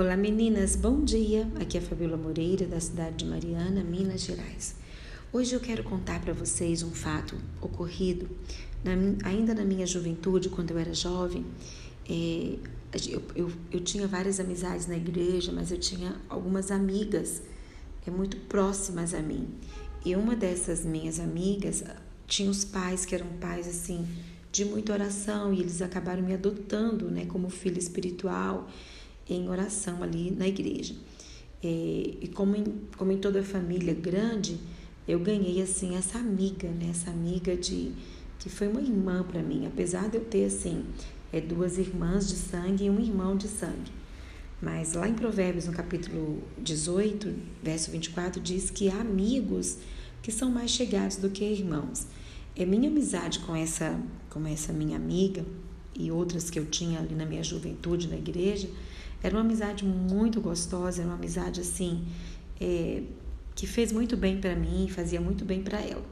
Olá meninas, bom dia. Aqui é a Fabiola Moreira, da cidade de Mariana, Minas Gerais. Hoje eu quero contar para vocês um fato ocorrido na, ainda na minha juventude, quando eu era jovem. É, eu, eu, eu, tinha várias amizades na igreja, mas eu tinha algumas amigas é, muito próximas a mim. E uma dessas minhas amigas tinha os pais que eram pais assim de muita oração e eles acabaram me adotando, né, como filha espiritual em oração ali na igreja. É, e como em, como em toda família grande, eu ganhei assim essa amiga, né, essa amiga de que foi uma irmã para mim, apesar de eu ter assim é, duas irmãs de sangue e um irmão de sangue. Mas lá em Provérbios, no capítulo 18, verso 24, diz que há amigos que são mais chegados do que irmãos. É minha amizade com essa, com essa minha amiga e outras que eu tinha ali na minha juventude na igreja, era uma amizade muito gostosa, era uma amizade assim é, que fez muito bem para mim, fazia muito bem para ela.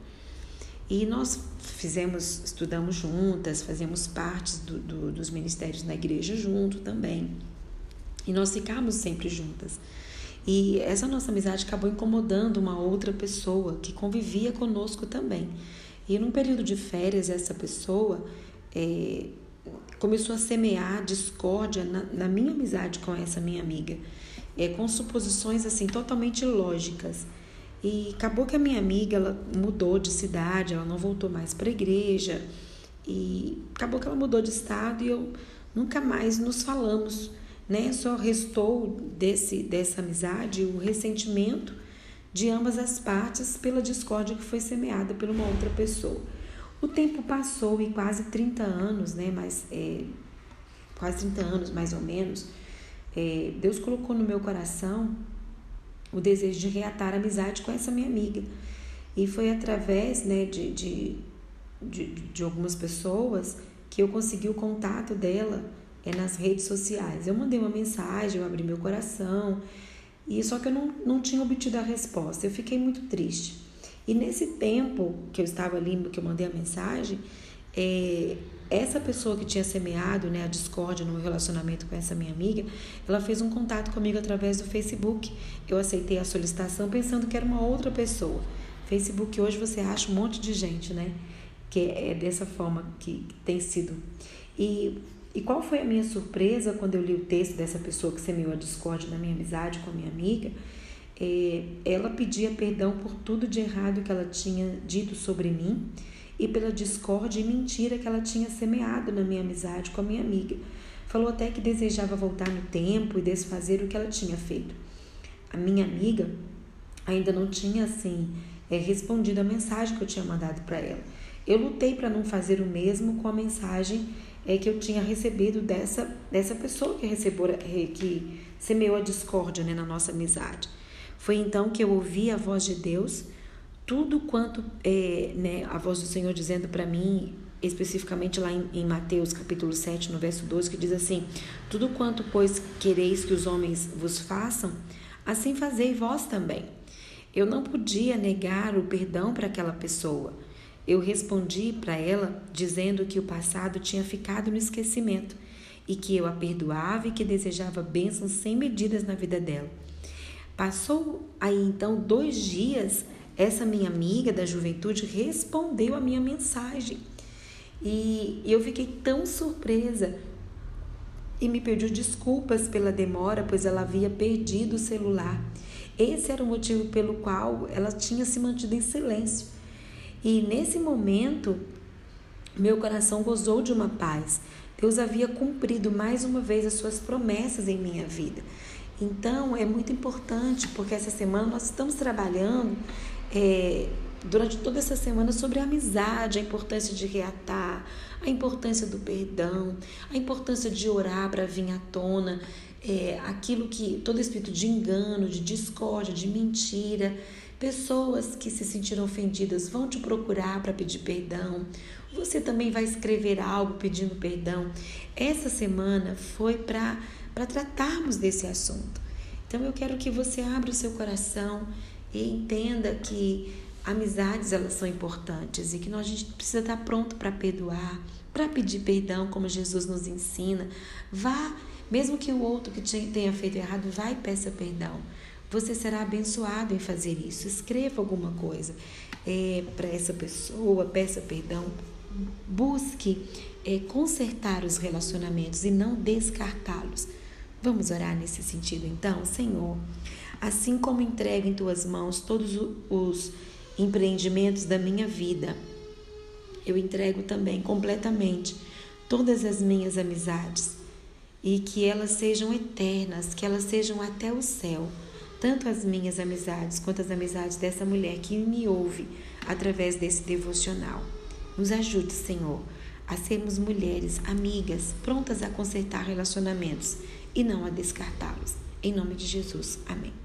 E nós fizemos, estudamos juntas, fazíamos partes do, do, dos ministérios na igreja junto também. E nós ficamos sempre juntas. E essa nossa amizade acabou incomodando uma outra pessoa que convivia conosco também. E num período de férias, essa pessoa é, começou a semear discórdia na, na, minha amizade com essa minha amiga, é, com suposições assim totalmente lógicas. E acabou que a minha amiga ela mudou de cidade, ela não voltou mais para a igreja. E acabou que ela mudou de estado e eu nunca mais nos falamos, né? Só restou desse dessa amizade o ressentimento de ambas as partes pela discórdia que foi semeada por uma outra pessoa. O tempo passou e quase 30 anos, né, mas é, quase 30 anos mais ou menos, é, Deus colocou no meu coração o desejo de reatar a amizade com essa minha amiga. E foi através né, de, de, de, de algumas pessoas que eu consegui o contato dela é, nas redes sociais. Eu mandei uma mensagem, eu abri meu coração, e só que eu não, não tinha obtido a resposta. Eu fiquei muito triste. E nesse tempo que eu estava ali, que eu mandei a mensagem, é, essa pessoa que tinha semeado né, a discórdia no meu relacionamento com essa minha amiga, ela fez um contato comigo através do Facebook. Eu aceitei a solicitação pensando que era uma outra pessoa. Facebook hoje você acha um monte de gente, né? Que é dessa forma que tem sido. E e qual foi a minha surpresa quando eu li o texto dessa pessoa que semeou a discórdia na minha amizade com a minha amiga? É, ela pedia perdão por tudo de errado que ela tinha dito sobre mim e pela discórdia e mentira que ela tinha semeado na minha amizade com a minha amiga. Falou até que desejava voltar no tempo e desfazer o que ela tinha feito. A minha amiga ainda não tinha assim é, respondido a mensagem que eu tinha mandado para ela. Eu lutei para não fazer o mesmo com a mensagem é, que eu tinha recebido dessa, dessa pessoa que recebeu, que semeou a discórdia né, na nossa amizade. Foi então que eu ouvi a voz de Deus, tudo quanto é, né, a voz do Senhor dizendo para mim, especificamente lá em, em, Mateus capítulo 7, no verso 12, que diz assim: Tudo quanto, pois, quereis que os homens vos façam, assim fazei vós também. Eu não podia negar o perdão para aquela pessoa eu respondi para ela dizendo que o passado tinha ficado no esquecimento e que eu a perdoava e que desejava bênçãos sem medidas na vida dela. Passou aí então dois dias, essa minha amiga da juventude respondeu a minha mensagem e eu fiquei tão surpresa e me pediu desculpas pela demora, pois ela havia perdido o celular. Esse era o motivo pelo qual ela tinha se mantido em silêncio. E nesse momento, meu coração gozou de uma paz. Deus havia cumprido mais uma vez as suas promessas em minha vida. Então é muito importante, porque essa semana nós estamos trabalhando é, durante toda essa semana sobre a amizade, a importância de reatar, a importância do perdão, a importância de orar para vir à tona é, aquilo que todo espírito de engano, de discórdia, de mentira Pessoas que se sentiram ofendidas vão te procurar para pedir perdão. Você também vai escrever algo pedindo perdão. Essa semana foi para tratarmos desse assunto. Então eu quero que você abra o seu coração e entenda que amizades elas são importantes e que nós, a gente precisa estar pronto para perdoar, para pedir perdão, como Jesus nos ensina. Vá Mesmo que o outro que tenha feito errado vá e peça perdão. Você será abençoado em fazer isso. Escreva alguma coisa é, para essa pessoa, peça perdão. Busque é, consertar os relacionamentos e não descartá-los. Vamos orar nesse sentido então, Senhor. Assim como entrego em tuas mãos todos os empreendimentos da minha vida, eu entrego também completamente todas as minhas amizades e que elas sejam eternas, que elas sejam até o céu, tanto as minhas amizades quanto as amizades dessa mulher que me ouve através desse devocional. Nos ajude, Senhor, a sermos mulheres amigas, prontas a consertar relacionamentos e não a descartá-los. Em nome de Jesus. Amém.